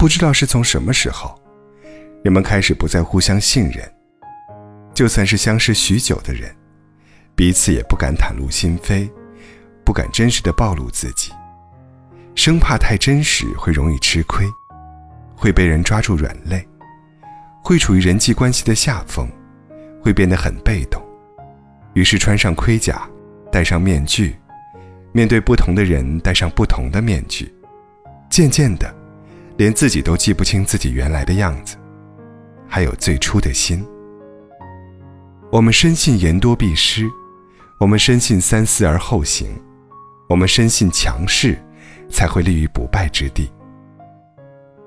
不知道是从什么时候，人们开始不再互相信任。就算是相识许久的人，彼此也不敢袒露心扉，不敢真实的暴露自己，生怕太真实会容易吃亏，会被人抓住软肋，会处于人际关系的下风，会变得很被动。于是穿上盔甲，戴上面具，面对不同的人戴上不同的面具，渐渐的，连自己都记不清自己原来的样子，还有最初的心。我们深信言多必失，我们深信三思而后行，我们深信强势才会立于不败之地。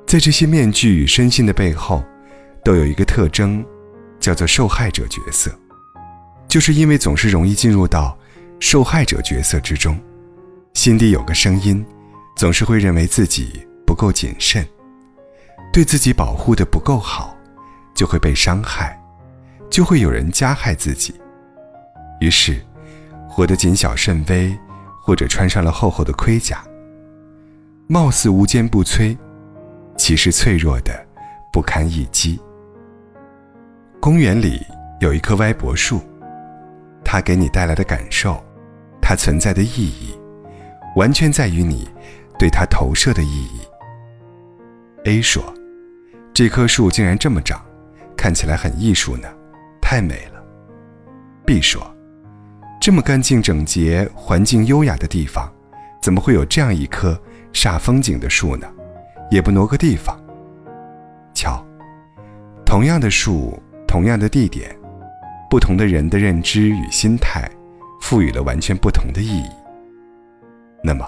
在这些面具与深信的背后，都有一个特征，叫做受害者角色。就是因为总是容易进入到受害者角色之中，心底有个声音，总是会认为自己不够谨慎，对自己保护的不够好，就会被伤害。就会有人加害自己，于是，活得谨小慎微，或者穿上了厚厚的盔甲，貌似无坚不摧，其实脆弱的不堪一击。公园里有一棵歪脖树，它给你带来的感受，它存在的意义，完全在于你对它投射的意义。A 说：“这棵树竟然这么长，看起来很艺术呢。”太美了，B 说：“这么干净整洁、环境优雅的地方，怎么会有这样一棵煞风景的树呢？也不挪个地方。瞧，同样的树，同样的地点，不同的人的认知与心态，赋予了完全不同的意义。那么，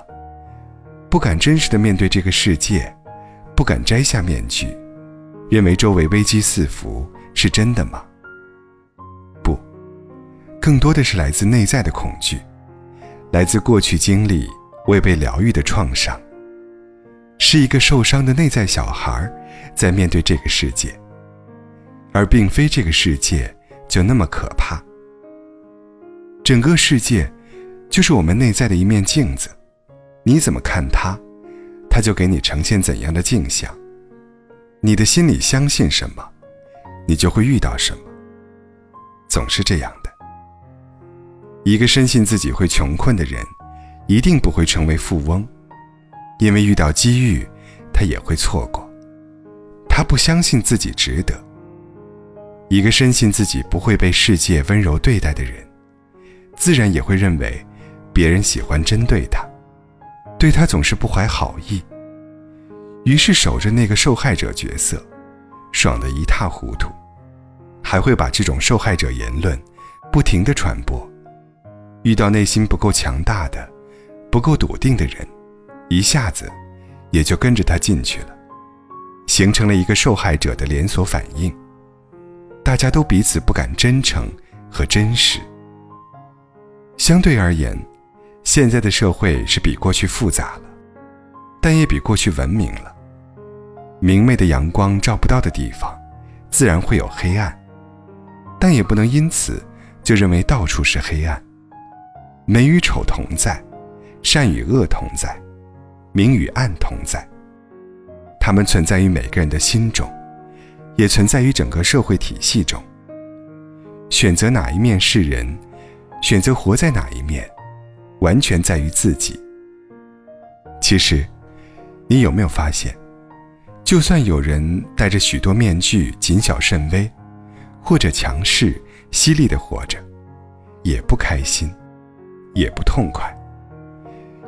不敢真实的面对这个世界，不敢摘下面具，认为周围危机四伏，是真的吗？”不更多的是来自内在的恐惧，来自过去经历未被疗愈的创伤，是一个受伤的内在小孩在面对这个世界，而并非这个世界就那么可怕。整个世界就是我们内在的一面镜子，你怎么看它，它就给你呈现怎样的镜像。你的心里相信什么，你就会遇到什么，总是这样的。一个深信自己会穷困的人，一定不会成为富翁，因为遇到机遇，他也会错过。他不相信自己值得。一个深信自己不会被世界温柔对待的人，自然也会认为别人喜欢针对他，对他总是不怀好意。于是守着那个受害者角色，爽得一塌糊涂，还会把这种受害者言论不停地传播。遇到内心不够强大的、不够笃定的人，一下子也就跟着他进去了，形成了一个受害者的连锁反应。大家都彼此不敢真诚和真实。相对而言，现在的社会是比过去复杂了，但也比过去文明了。明媚的阳光照不到的地方，自然会有黑暗，但也不能因此就认为到处是黑暗。美与丑同在，善与恶同在，明与暗同在。它们存在于每个人的心中，也存在于整个社会体系中。选择哪一面是人，选择活在哪一面，完全在于自己。其实，你有没有发现，就算有人戴着许多面具，谨小慎微，或者强势、犀利的活着，也不开心。也不痛快，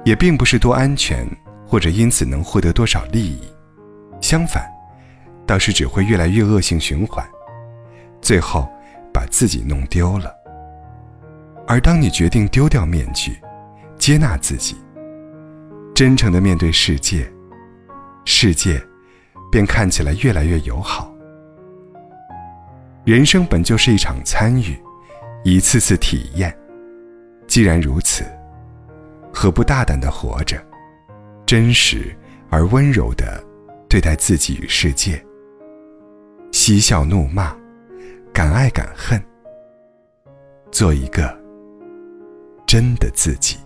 也并不是多安全，或者因此能获得多少利益。相反，倒是只会越来越恶性循环，最后把自己弄丢了。而当你决定丢掉面具，接纳自己，真诚的面对世界，世界便看起来越来越友好。人生本就是一场参与，一次次体验。既然如此，何不大胆的活着，真实而温柔的对待自己与世界？嬉笑怒骂，敢爱敢恨，做一个真的自己。